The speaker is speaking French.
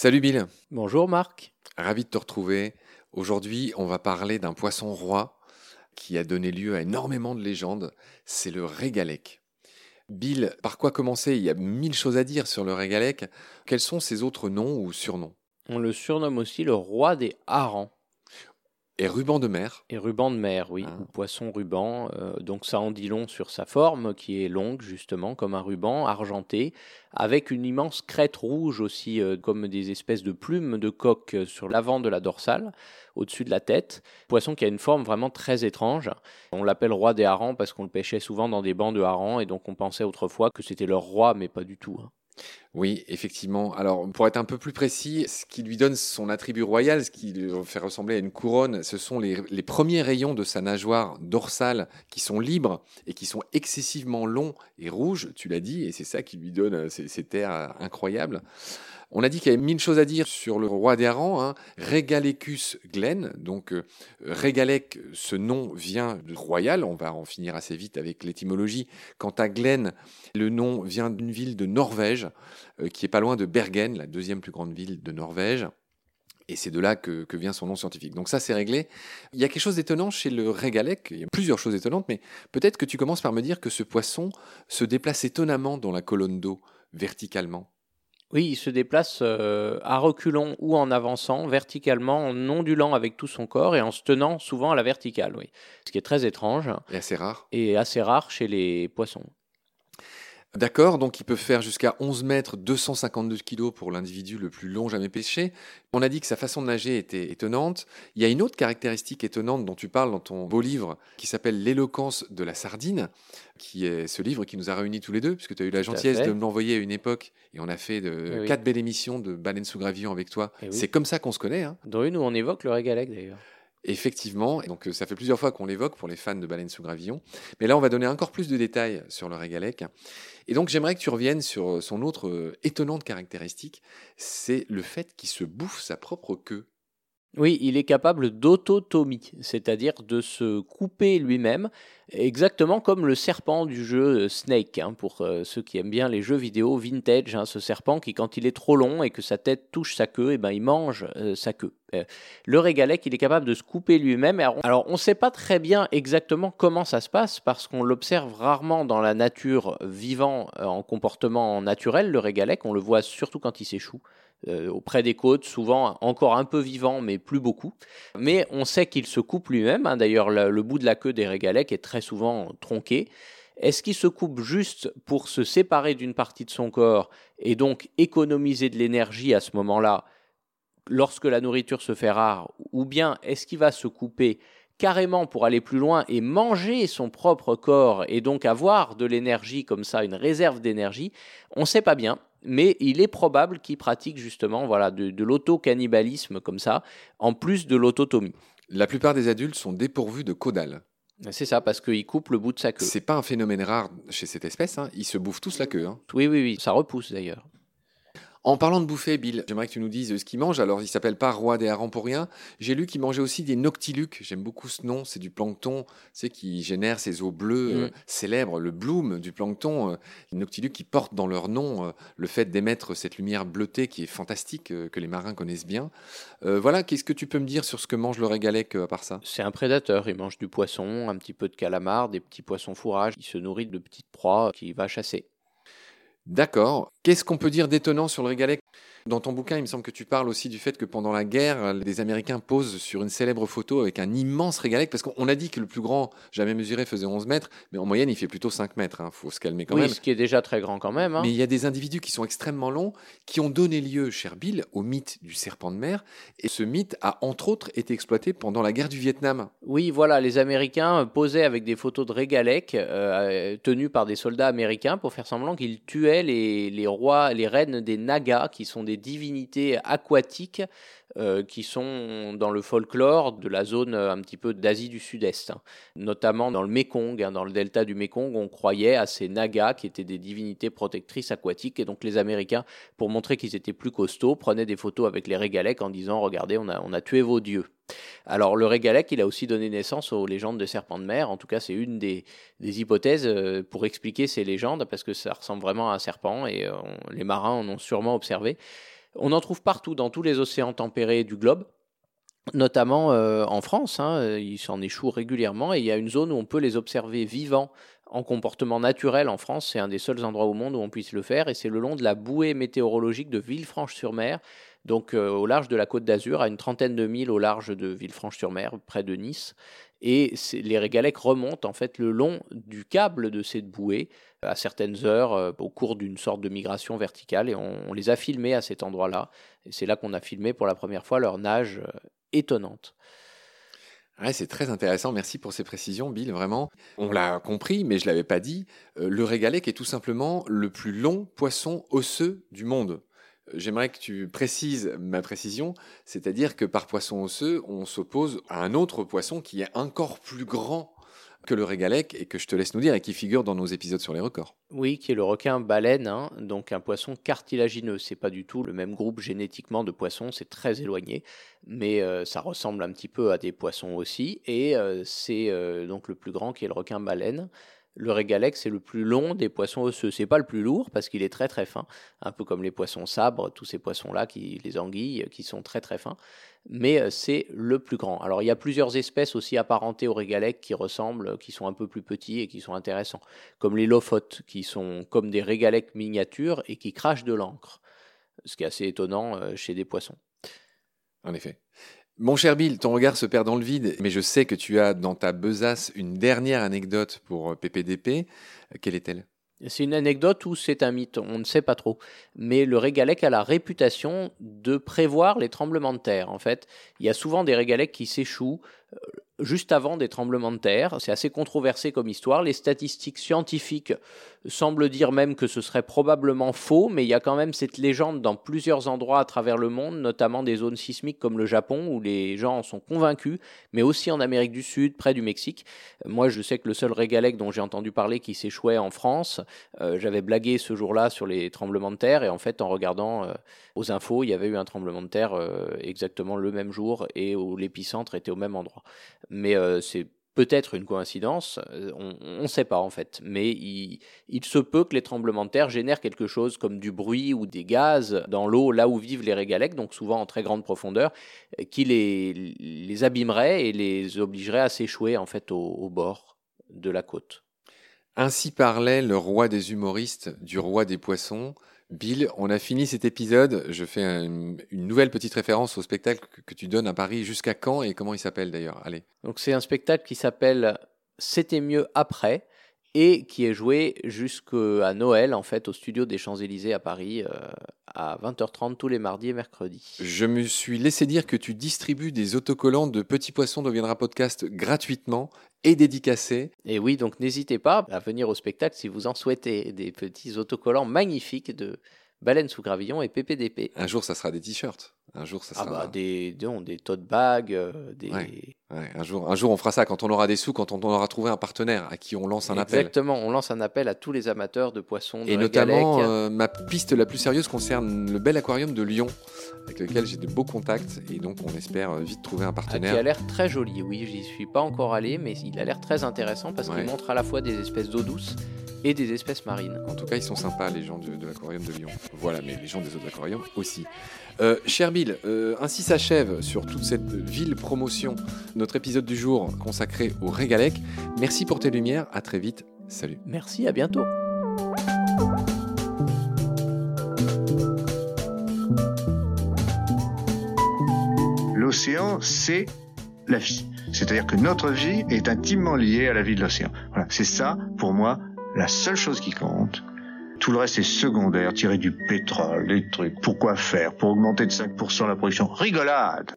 Salut Bill. Bonjour Marc. Ravi de te retrouver. Aujourd'hui, on va parler d'un poisson roi qui a donné lieu à énormément de légendes. C'est le régalec. Bill, par quoi commencer? Il y a mille choses à dire sur le régalec. Quels sont ses autres noms ou surnoms? On le surnomme aussi le roi des harengs. Et ruban de mer. Et ruban de mer, oui, Ah. ou poisson ruban. euh, donc ça en dit long sur sa forme, qui est longue justement, comme un ruban, argenté, avec une immense crête rouge aussi, euh, comme des espèces de plumes de coque euh, sur l'avant de la dorsale, au-dessus de la tête. Poisson qui a une forme vraiment très étrange. On l'appelle roi des harengs parce qu'on le pêchait souvent dans des bancs de harengs, et donc on pensait autrefois que c'était leur roi, mais pas du tout. hein. Oui, effectivement. Alors, pour être un peu plus précis, ce qui lui donne son attribut royal, ce qui lui fait ressembler à une couronne, ce sont les, premiers rayons de sa nageoire dorsale qui sont libres et qui sont excessivement longs et rouges, tu l'as dit, et c'est ça qui lui donne euh, ces terres euh, incroyables. On a dit qu'il y avait mille choses à dire sur le roi des harengs, hein. Regalecus glen. Donc, euh, Régalec, ce nom vient de royal. On va en finir assez vite avec l'étymologie. Quant à Glen, le nom vient d'une ville de Norvège, euh, qui est pas loin de Bergen, la deuxième plus grande ville de Norvège. Et c'est de là que, que vient son nom scientifique. Donc ça, c'est réglé. Il y a quelque chose d'étonnant chez le régalec. Il y a plusieurs choses étonnantes, mais peut-être que tu commences par me dire que ce poisson se déplace étonnamment dans la colonne d'eau, verticalement. Oui, il se déplace euh, à reculons ou en avançant, verticalement, en ondulant avec tout son corps et en se tenant souvent à la verticale, oui. Ce qui est très étrange Et assez rare. et assez rare chez les poissons. D'accord, donc il peut faire jusqu'à 11 mètres, 252 kilos pour l'individu le plus long jamais pêché. On a dit que sa façon de nager était étonnante. Il y a une autre caractéristique étonnante dont tu parles dans ton beau livre qui s'appelle L'éloquence de la sardine, qui est ce livre qui nous a réunis tous les deux, puisque tu as eu la gentillesse de me l'envoyer à une époque et on a fait de Oui, quatre belles émissions de Baleine sous gravillon avec toi. Eh oui. C'est comme ça qu'on se connaît. hein. Dans une où on évoque le régalec d'ailleurs. Effectivement, et donc euh, ça fait plusieurs fois qu'on l'évoque pour les fans de Baleine sous gravillon. Mais là, on va donner encore plus de détails sur le régalec. Et donc, j'aimerais que tu reviennes sur euh, son autre euh, étonnante caractéristique, c'est le fait qu'il se bouffe sa propre queue. Oui, il est capable d'autotomie, c'est-à-dire de se couper lui-même, exactement comme le serpent du jeu Snake, hein, pour ceux qui aiment bien les jeux vidéo vintage, hein, ce serpent qui, quand il est trop long et que sa tête touche sa queue, eh ben, il mange sa queue. Euh, le régalec, il est capable de se couper lui-même. Alors, on ne sait pas très bien exactement comment ça se passe, parce qu'on l'observe rarement dans la nature vivant euh, en comportement naturel, le régalec, on le voit surtout quand il s'échoue euh, auprès des côtes, souvent encore un peu vivant, mais plus beaucoup. Mais on sait qu'il se coupe lui-même. hein. D'ailleurs, le, le bout de la queue des régalèques est très souvent tronqué. Est-ce qu'il se coupe juste pour se séparer d'une partie de son corps et donc économiser de l'énergie à ce moment-là lorsque la nourriture se fait rare Ou bien est-ce qu'il va se couper carrément pour aller plus loin et manger son propre corps et donc avoir de l'énergie comme ça, une réserve d'énergie? On ne sait pas bien mais il est probable qu'il pratique justement voilà, de, de l'auto-cannibalisme comme ça, en plus de l'autotomie. La plupart des adultes sont dépourvus de caudales. C'est ça, parce qu'il coupe le bout de sa queue. C'est pas un phénomène rare chez cette espèce, hein. ils se bouffent tous la queue. hein. Oui, oui, oui, ça repousse d'ailleurs. En parlant de bouffer, Bill, j'aimerais que tu nous dises ce qu'il mange. Alors, il s'appelle pas roi des harengs pour rien. J'ai lu qu'il mangeait aussi des noctiluques. J'aime beaucoup ce nom. C'est du plancton, sais, qui génère ces eaux bleues Mm. euh, célèbres, le bloom du plancton. euh, les noctiluques qui portent dans leur nom euh, le fait d'émettre cette lumière bleutée qui est fantastique, euh, que les marins connaissent bien. Euh, voilà, qu'est-ce que tu peux me dire sur ce que mange le régalec euh, à part ça? C'est un prédateur, il mange du poisson, un petit peu de calamar, des petits poissons fourrages, il se nourrit de petites proies qu'il va chasser. D'accord. Qu'est-ce qu'on peut dire d'étonnant sur le régalec Dans ton bouquin, il me semble que tu parles aussi du fait que pendant la guerre, les Américains posent sur une célèbre photo avec un immense régalec, parce qu'on a dit que le plus grand jamais mesuré faisait 11 mètres, mais en moyenne, il fait plutôt 5 mètres. Il faut se calmer quand oui, même. ce qui est déjà très grand quand même. hein. Mais il y a des individus qui sont extrêmement longs, qui ont donné lieu, cher Bill, au mythe du serpent de mer. Et ce mythe a, entre autres, été exploité pendant la guerre du Vietnam. Oui, voilà, les Américains euh, posaient avec des photos de régalèques euh, tenues par des soldats américains pour faire semblant qu'ils tuaient les, les les reines des Nagas, qui sont des divinités aquatiques euh, qui sont dans le folklore de la zone euh, un petit peu d'Asie du Sud-Est, hein. notamment dans le Mékong, hein, dans le delta du Mékong, on croyait à ces Nagas qui étaient des divinités protectrices aquatiques, et donc les Américains, pour montrer qu'ils étaient plus costauds, prenaient des photos avec les régalèques en disant regardez, on a, tué vos dieux. Alors le régalec, il a aussi donné naissance aux légendes de serpents de mer. En tout cas, c'est une des, hypothèses euh, pour expliquer ces légendes, parce que ça ressemble vraiment à un serpent et les marins en ont sûrement observé. On en trouve partout dans tous les océans tempérés du globe notamment euh, en France, hein, ils s'en échouent régulièrement et il y a une zone où on peut les observer vivants en comportement naturel en France. C'est un des seuls endroits au monde où on puisse le faire et c'est le long de la bouée météorologique de Villefranche-sur-Mer donc euh, au large de la côte d'Azur, à une trentaine de milles au large de Villefranche-sur-Mer, près de Nice. Et les régalecs remontent en fait le long du câble de cette bouée à certaines heures euh, au cours d'une sorte de migration verticale et on, les a filmés à cet endroit-là. Et c'est là qu'on a filmé pour la première fois leur nage euh, étonnante. c'est très intéressant. Merci pour ces précisions, Bill. Vraiment, on l'a compris, mais je l'avais pas dit. le régalec est tout simplement le plus long poisson osseux du monde. J'aimerais que tu précises ma précision, c'est-à-dire que par poisson osseux, on s'oppose à un autre poisson qui est encore plus grand que le régalec et que je te laisse nous dire et qui figure dans nos épisodes sur les records. Oui, qui est le requin baleine, hein, donc un poisson cartilagineux. C'est pas du tout le même groupe génétiquement de poissons, c'est très éloigné, mais euh, ça ressemble un petit peu à des poissons aussi. Et euh, c'est euh, donc le plus grand qui est le requin baleine. Le régalec, c'est le plus long des poissons osseux. C'est pas le plus lourd parce qu'il est très très fin, un peu comme les poissons sabres, tous ces poissons-là, qui, les anguilles, qui sont très très fins. Mais euh, c'est le plus grand. Alors il y a plusieurs espèces aussi apparentées au régalec qui ressemblent, qui sont un peu plus petits et qui sont intéressants, comme les lophotes, qui sont comme des régalecs miniatures et qui crachent de l'encre, ce qui est assez étonnant euh, chez des poissons. En effet. Mon cher Bill, ton regard se perd dans le vide, mais je sais que tu as dans ta besace une dernière anecdote pour PPDP. Euh, Quelle est-elle? C'est une anecdote ou c'est un mythe, on ne sait pas trop. Mais le régalec a la réputation de prévoir les tremblements de terre. En fait, il y a souvent des régalecs qui s'échouent euh, juste avant des tremblements de terre. C'est assez controversé comme histoire. Les statistiques scientifiques semblent dire même que ce serait probablement faux, mais il y a quand même cette légende dans plusieurs endroits à travers le monde, notamment des zones sismiques comme le Japon, où les gens en sont convaincus, mais aussi en Amérique du Sud, près du Mexique. Moi, je sais que le seul régalec dont j'ai entendu parler qui s'échouait en France, euh, j'avais blagué ce jour-là sur les tremblements de terre, et en fait, en regardant euh, aux infos, il y avait eu un tremblement de terre euh, exactement le même jour, et où l'épicentre était au même endroit mais euh, c'est peut-être une coïncidence, euh, on ne sait pas en fait, mais il, se peut que les tremblements de terre génèrent quelque chose comme du bruit ou des gaz dans l'eau là où vivent les régalecs, donc souvent en très grande profondeur, qui les, les abîmerait et les obligerait à s'échouer en fait au bord de la côte. Ainsi parlait le roi des humoristes du roi des poissons, Bill, on a fini cet épisode. Je fais une, nouvelle petite référence au spectacle que, tu donnes à Paris. Jusqu'à quand et comment il s'appelle d'ailleurs? Allez. Donc c'est un spectacle qui s'appelle C'était mieux après et qui est joué jusqu'à Noël en fait au studio des Champs-Élysées à Paris euh, à 20h30 tous les mardis et mercredis. Je me suis laissé dire que tu distribues des autocollants de Petits Poissons deviendra podcast gratuitement et dédicacés. Et oui, donc n'hésitez pas à venir au spectacle si vous en souhaitez des petits autocollants magnifiques de Baleine sous gravillon et PPDP. Un jour, ça sera des t-shirts. Un jour, ça ah sera. Ah bah, des, des tote bags, euh, des. Un, jour, un jour, on fera ça quand on aura des sous, quand on aura trouvé un partenaire à qui on lance un appel. Exactement, on lance un appel à tous les amateurs de poissons. et notamment, euh, ma piste la plus sérieuse concerne le bel aquarium de Lyon, avec lequel j'ai de beaux contacts. Et donc, on espère euh, vite trouver un partenaire. Ah, qui a l'air très joli, oui, j'y suis pas encore allé, mais il a l'air très intéressant parce qu'il montre à la fois des espèces d'eau douce et des espèces marines. En tout cas, ils sont sympas, les gens de, l'aquarium de Lyon. Voilà, mais les gens des autres aquariums aussi. Euh, cher Bill, euh, ainsi s'achève sur toute cette ville promotion notre épisode du jour consacré au Régalec. Merci pour tes lumières, à très vite, salut. Merci, à bientôt. L'océan, c'est la vie. C'est-à-dire que notre vie est intimement liée à la vie de l'océan. Voilà, c'est ça, pour moi, la seule chose qui compte. Tout le reste est secondaire, tirer du pétrole, des trucs. Pourquoi faire? Pour augmenter de 5% la production Rigolade